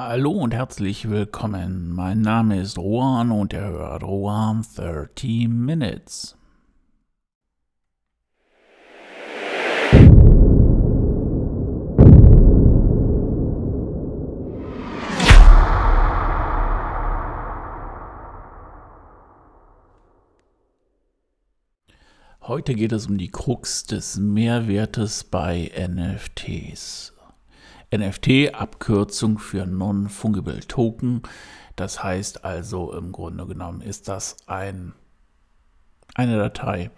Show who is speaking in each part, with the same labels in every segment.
Speaker 1: Hallo und herzlich willkommen. Mein Name ist Rohan und ihr hört Rohan 30 Minutes. Heute geht es um die Krux des Mehrwertes bei NFTs. NFT, Abkürzung für Non-Fungible Token. Das heißt also im Grunde genommen ist das ein, eine Datei,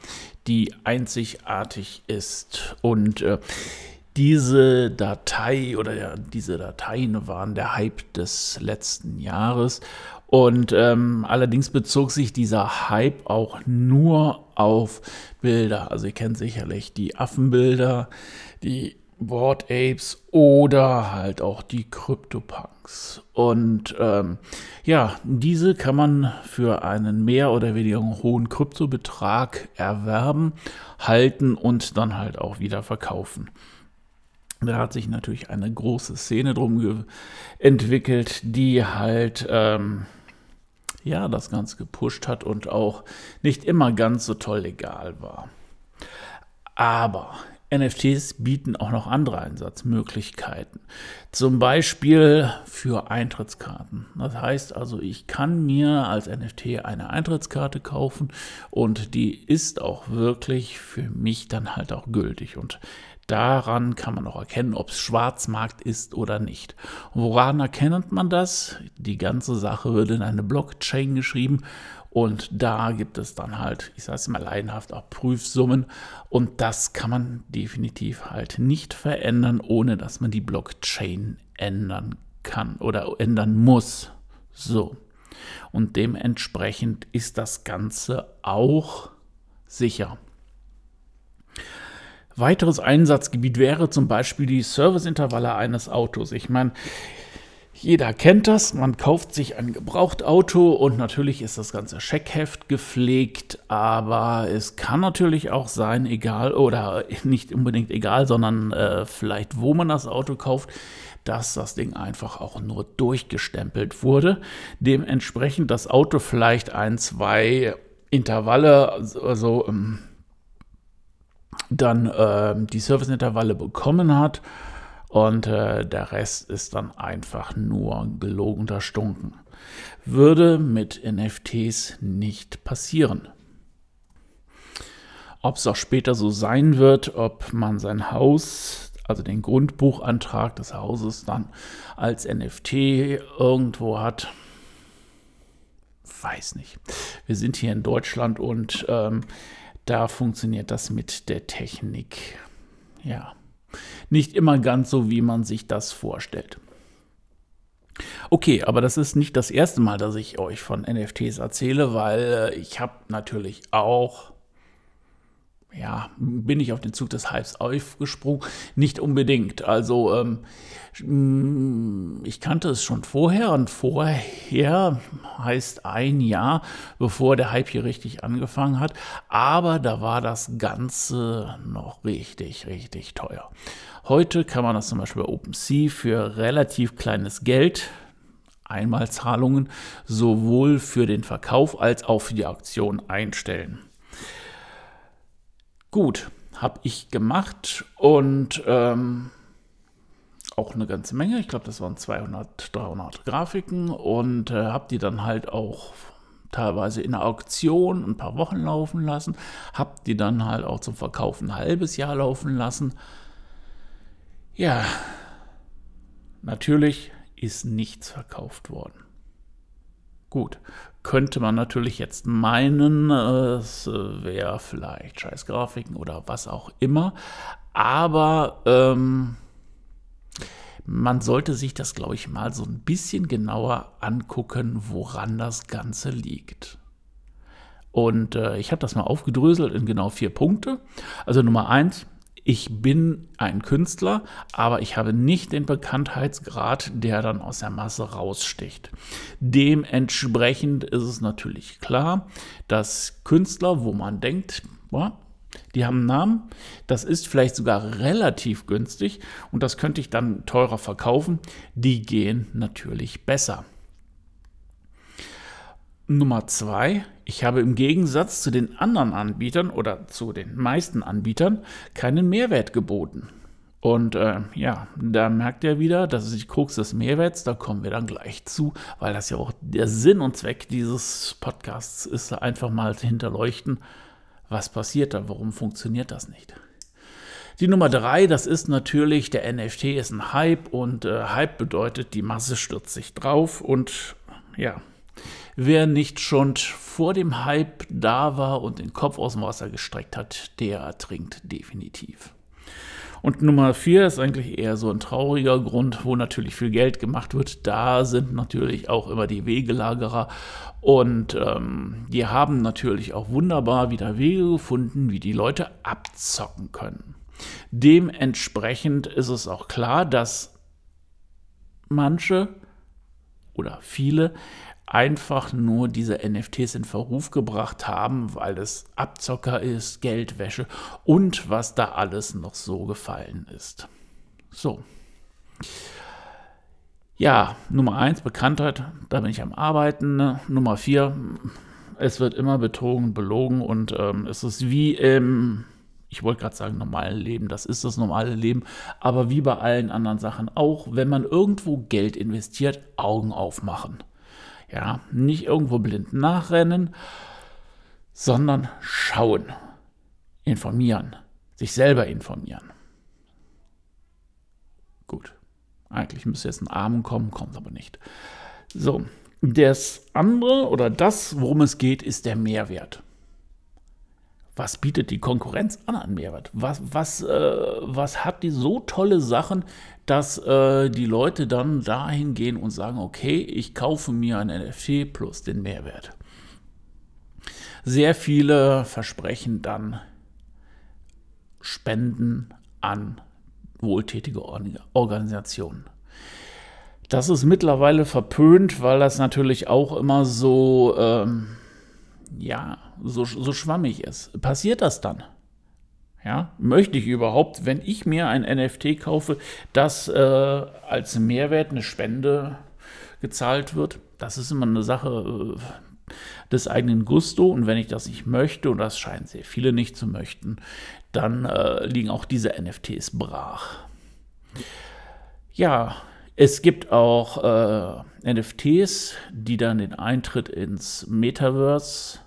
Speaker 1: die einzigartig ist und äh, diese Datei oder ja, diese Dateien waren der Hype des letzten Jahres und ähm, allerdings bezog sich dieser Hype auch nur auf Bilder. Also ihr kennt sicherlich die Affenbilder, die Board Apes oder halt auch die CryptoPunks. Und ähm, ja, diese kann man für einen mehr oder weniger hohen Kryptobetrag erwerben, halten und dann halt auch wieder verkaufen. Da hat sich natürlich eine große Szene drum entwickelt, die halt ähm, ja, das Ganze gepusht hat und auch nicht immer ganz so toll legal war. Aber NFTs bieten auch noch andere Einsatzmöglichkeiten. Zum Beispiel für Eintrittskarten. Das heißt also, ich kann mir als NFT eine Eintrittskarte kaufen und die ist auch wirklich für mich dann halt auch gültig. Und Daran kann man auch erkennen, ob es Schwarzmarkt ist oder nicht. woran erkennt man das? Die ganze Sache wird in eine Blockchain geschrieben und da gibt es dann halt, ich sage es mal leidenhaft, auch Prüfsummen und das kann man definitiv halt nicht verändern, ohne dass man die Blockchain ändern kann oder ändern muss. So. Und dementsprechend ist das Ganze auch sicher. Weiteres Einsatzgebiet wäre zum Beispiel die Serviceintervalle eines Autos. Ich meine, jeder kennt das, man kauft sich ein Gebrauchtauto und natürlich ist das ganze Scheckheft gepflegt, aber es kann natürlich auch sein, egal oder nicht unbedingt egal, sondern äh, vielleicht wo man das Auto kauft, dass das Ding einfach auch nur durchgestempelt wurde. Dementsprechend das Auto vielleicht ein, zwei Intervalle, also ähm, dann äh, die Serviceintervalle bekommen hat und äh, der Rest ist dann einfach nur gelogener Stunken. Würde mit NFTs nicht passieren. Ob es auch später so sein wird, ob man sein Haus, also den Grundbuchantrag des Hauses dann als NFT irgendwo hat, weiß nicht. Wir sind hier in Deutschland und ähm, da funktioniert das mit der Technik. Ja, nicht immer ganz so, wie man sich das vorstellt. Okay, aber das ist nicht das erste Mal, dass ich euch von NFTs erzähle, weil äh, ich habe natürlich auch ja, bin ich auf den Zug des Hypes aufgesprungen? Nicht unbedingt. Also ähm, mm, ich kannte es schon vorher und vorher heißt ein Jahr, bevor der Hype hier richtig angefangen hat. Aber da war das Ganze noch richtig, richtig teuer. Heute kann man das zum Beispiel bei OpenSea für relativ kleines Geld Einmalzahlungen sowohl für den Verkauf als auch für die Auktion einstellen. Gut, habe ich gemacht und ähm, auch eine ganze Menge. Ich glaube, das waren 200, 300 Grafiken und äh, habe die dann halt auch teilweise in der Auktion ein paar Wochen laufen lassen, habe die dann halt auch zum Verkauf ein halbes Jahr laufen lassen. Ja, natürlich ist nichts verkauft worden. Gut, könnte man natürlich jetzt meinen, es wäre vielleicht scheiß Grafiken oder was auch immer, aber ähm, man sollte sich das, glaube ich, mal so ein bisschen genauer angucken, woran das Ganze liegt. Und äh, ich habe das mal aufgedröselt in genau vier Punkte. Also Nummer eins, ich bin ein Künstler, aber ich habe nicht den Bekanntheitsgrad, der dann aus der Masse raussticht. Dementsprechend ist es natürlich klar, dass Künstler, wo man denkt, boah, Die haben einen Namen, das ist vielleicht sogar relativ günstig und das könnte ich dann teurer verkaufen. Die gehen natürlich besser. Nummer zwei, ich habe im Gegensatz zu den anderen Anbietern oder zu den meisten Anbietern keinen Mehrwert geboten. Und äh, ja, da merkt ihr wieder, das ist die Krux des Mehrwerts, da kommen wir dann gleich zu, weil das ja auch der Sinn und Zweck dieses Podcasts ist, einfach mal zu hinterleuchten, was passiert da, warum funktioniert das nicht. Die Nummer drei, das ist natürlich, der NFT ist ein Hype und äh, Hype bedeutet, die Masse stürzt sich drauf und ja, wer nicht schon vor dem Hype da war und den Kopf aus dem Wasser gestreckt hat, der ertrinkt definitiv. Und Nummer vier ist eigentlich eher so ein trauriger Grund, wo natürlich viel Geld gemacht wird. Da sind natürlich auch immer die Wegelagerer und ähm, die haben natürlich auch wunderbar wieder Wege gefunden, wie die Leute abzocken können. Dementsprechend ist es auch klar, dass manche oder viele einfach nur diese NFTs in Verruf gebracht haben, weil es Abzocker ist, Geldwäsche und was da alles noch so gefallen ist. So. Ja, Nummer eins Bekanntheit, da bin ich am Arbeiten. Nummer vier es wird immer betrogen, belogen und ähm, es ist wie im, ich wollte gerade sagen, normalen Leben, das ist das normale Leben, aber wie bei allen anderen Sachen auch, wenn man irgendwo Geld investiert, Augen aufmachen. Ja, nicht irgendwo blind nachrennen, sondern schauen, informieren, sich selber informieren. Gut, eigentlich müsste jetzt ein Arm kommen, kommt aber nicht. So, das andere oder das, worum es geht, ist der Mehrwert. Was bietet die Konkurrenz an an Mehrwert? Was, was, äh, was hat die so tolle Sachen, dass äh, die Leute dann dahin gehen und sagen, okay, ich kaufe mir ein NFT plus den Mehrwert. Sehr viele versprechen dann Spenden an wohltätige Organisationen. Das ist mittlerweile verpönt, weil das natürlich auch immer so, ähm, ja, so, so schwammig ist. Passiert das dann? Ja, möchte ich überhaupt, wenn ich mir ein NFT kaufe, dass äh, als Mehrwert eine Spende gezahlt wird? Das ist immer eine Sache äh, des eigenen Gusto. Und wenn ich das nicht möchte, und das scheinen sehr viele nicht zu möchten, dann äh, liegen auch diese NFTs brach. Ja, es gibt auch äh, NFTs, die dann den Eintritt ins Metaverse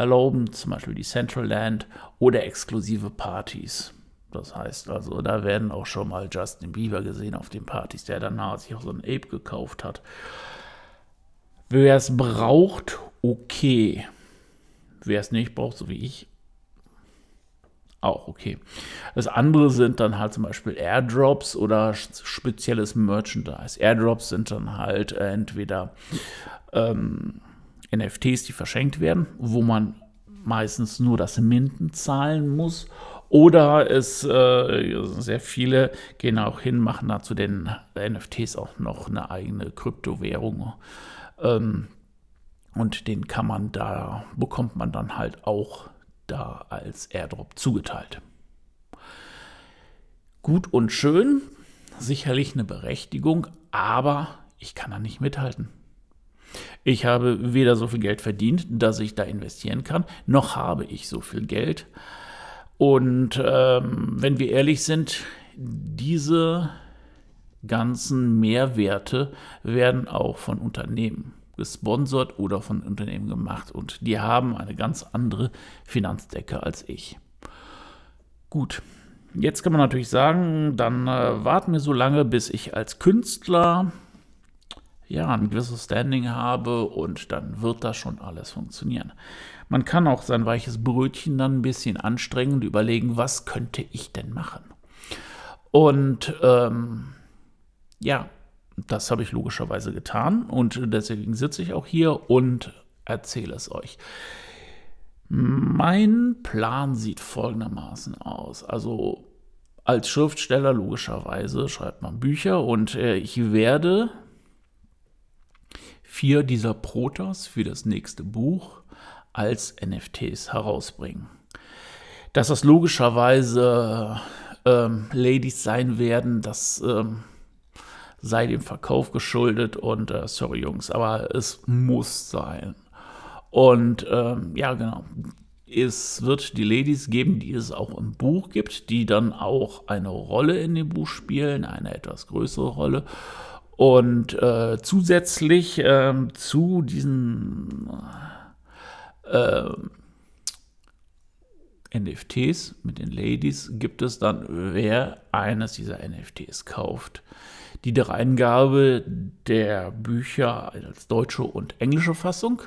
Speaker 1: erlauben, zum Beispiel die Central Land oder exklusive Partys. Das heißt also, da werden auch schon mal Justin Bieber gesehen auf den Partys, der danach sich auch so ein Ape gekauft hat. Wer es braucht, okay. Wer es nicht braucht, so wie ich, auch okay. Das andere sind dann halt zum Beispiel Airdrops oder spezielles Merchandise. Airdrops sind dann halt entweder ähm, NFTs, die verschenkt werden, wo man meistens nur das Minden zahlen muss. Oder es äh, sehr viele gehen auch hin, machen dazu den NFTs auch noch eine eigene Kryptowährung. Ähm, und den kann man da, bekommt man dann halt auch da als Airdrop zugeteilt. Gut und schön, sicherlich eine Berechtigung, aber ich kann da nicht mithalten. Ich habe weder so viel Geld verdient, dass ich da investieren kann, noch habe ich so viel Geld. Und ähm, wenn wir ehrlich sind, diese ganzen Mehrwerte werden auch von Unternehmen gesponsert oder von Unternehmen gemacht und die haben eine ganz andere Finanzdecke als ich. Gut, jetzt kann man natürlich sagen, dann äh, warten wir so lange, bis ich als Künstler ja, ein gewisses Standing habe und dann wird das schon alles funktionieren. Man kann auch sein weiches Brötchen dann ein bisschen anstrengen und überlegen, was könnte ich denn machen? Und ähm, ja, das habe ich logischerweise getan und deswegen sitze ich auch hier und erzähle es euch. Mein Plan sieht folgendermaßen aus. Also als Schriftsteller logischerweise schreibt man Bücher und äh, ich werde vier dieser Protos für das nächste Buch als NFTs herausbringen. Dass das logischerweise ähm, Ladies sein werden, das ähm, sei dem Verkauf geschuldet und äh, sorry Jungs, aber es muss sein. Und ähm, ja, genau. Es wird die Ladies geben, die es auch im Buch gibt, die dann auch eine Rolle in dem Buch spielen, eine etwas größere Rolle. Und äh, zusätzlich äh, zu diesen äh, NFTs mit den Ladies gibt es dann, wer eines dieser NFTs kauft, die Dreingabe der Bücher als deutsche und englische Fassung,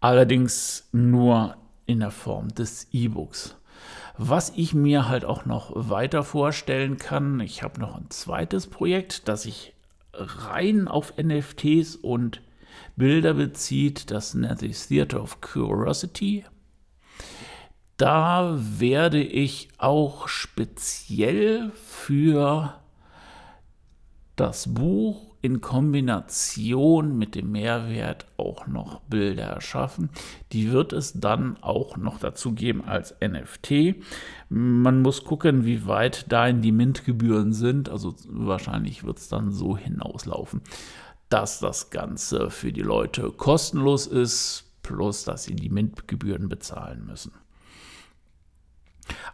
Speaker 1: allerdings nur in der Form des E-Books. Was ich mir halt auch noch weiter vorstellen kann, ich habe noch ein zweites Projekt, das sich rein auf NFTs und Bilder bezieht, das nennt sich Theater of Curiosity. Da werde ich auch speziell für das Buch in Kombination mit dem Mehrwert auch noch Bilder erschaffen. Die wird es dann auch noch dazu geben als NFT. Man muss gucken, wie weit dahin die Mintgebühren sind. Also wahrscheinlich wird es dann so hinauslaufen, dass das Ganze für die Leute kostenlos ist, plus dass sie die Mintgebühren bezahlen müssen.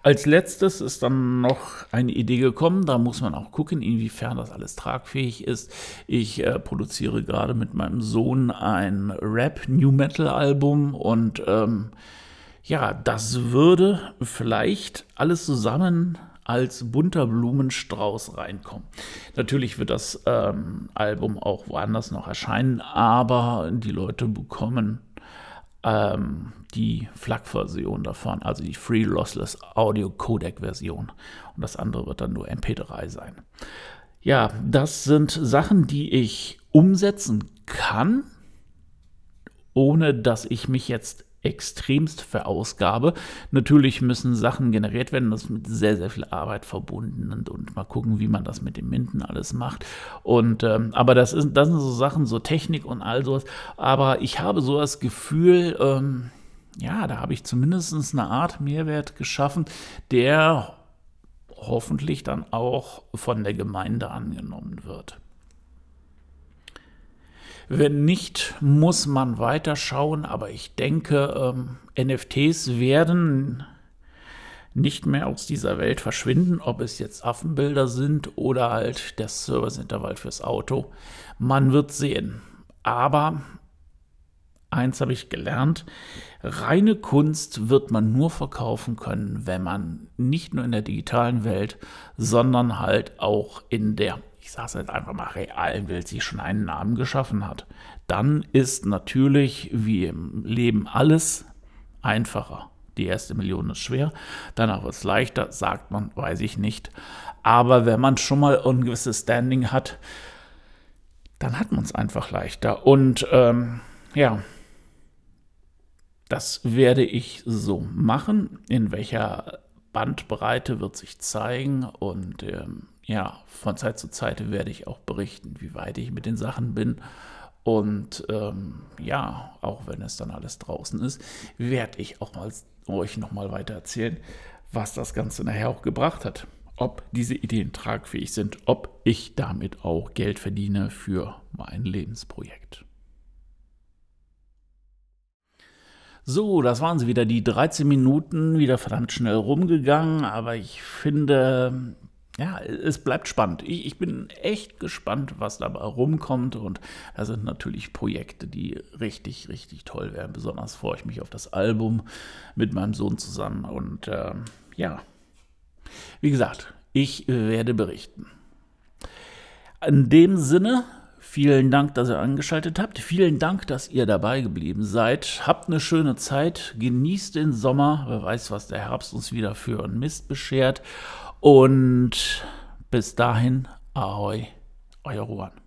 Speaker 1: Als letztes ist dann noch eine Idee gekommen, da muss man auch gucken, inwiefern das alles tragfähig ist. Ich äh, produziere gerade mit meinem Sohn ein Rap-New Metal-Album und ähm, ja, das würde vielleicht alles zusammen als bunter Blumenstrauß reinkommen. Natürlich wird das ähm, Album auch woanders noch erscheinen, aber die Leute bekommen ähm, die FLAC-Version davon, also die Free Lossless Audio Codec-Version. Und das andere wird dann nur MP3 sein. Ja, das sind Sachen, die ich umsetzen kann, ohne dass ich mich jetzt extremst verausgabe. Natürlich müssen Sachen generiert werden, das ist mit sehr, sehr viel Arbeit verbunden und, und mal gucken, wie man das mit dem Minden alles macht. Und ähm, aber das, ist, das sind so Sachen, so Technik und all sowas. Aber ich habe so das Gefühl, ähm, ja, da habe ich zumindest eine Art Mehrwert geschaffen, der hoffentlich dann auch von der Gemeinde angenommen wird. Wenn nicht, muss man weiterschauen, aber ich denke, ähm, NFTs werden nicht mehr aus dieser Welt verschwinden, ob es jetzt Affenbilder sind oder halt der Serviceintervall fürs Auto. Man wird sehen. Aber eins habe ich gelernt, reine Kunst wird man nur verkaufen können, wenn man nicht nur in der digitalen Welt, sondern halt auch in der ich sage es jetzt einfach mal, realen Welt sich schon einen Namen geschaffen hat, dann ist natürlich wie im Leben alles einfacher. Die erste Million ist schwer, danach wird es leichter, sagt man, weiß ich nicht. Aber wenn man schon mal ein gewisses Standing hat, dann hat man es einfach leichter. Und ähm, ja, das werde ich so machen. In welcher Bandbreite wird sich zeigen und ähm, ja, von Zeit zu Zeit werde ich auch berichten, wie weit ich mit den Sachen bin. Und ähm, ja, auch wenn es dann alles draußen ist, werde ich auch mal euch nochmal weiter erzählen, was das Ganze nachher auch gebracht hat. Ob diese Ideen tragfähig sind, ob ich damit auch Geld verdiene für mein Lebensprojekt. So, das waren sie wieder, die 13 Minuten, wieder verdammt schnell rumgegangen, aber ich finde, ja, es bleibt spannend. Ich, ich, bin echt gespannt, was dabei rumkommt. Und da sind natürlich Projekte, die richtig, richtig toll werden. Besonders freue ich mich auf das Album mit meinem Sohn zusammen. Und äh, ja, wie gesagt, ich werde berichten. In dem Sinne, vielen Dank, dass ihr angeschaltet habt. Vielen Dank, dass ihr dabei geblieben seid. Habt eine schöne Zeit. Genießt den Sommer. Wer weiß, was der Herbst uns wieder für einen Mist beschert. Und bis dahin, ahoi, euer Ruan.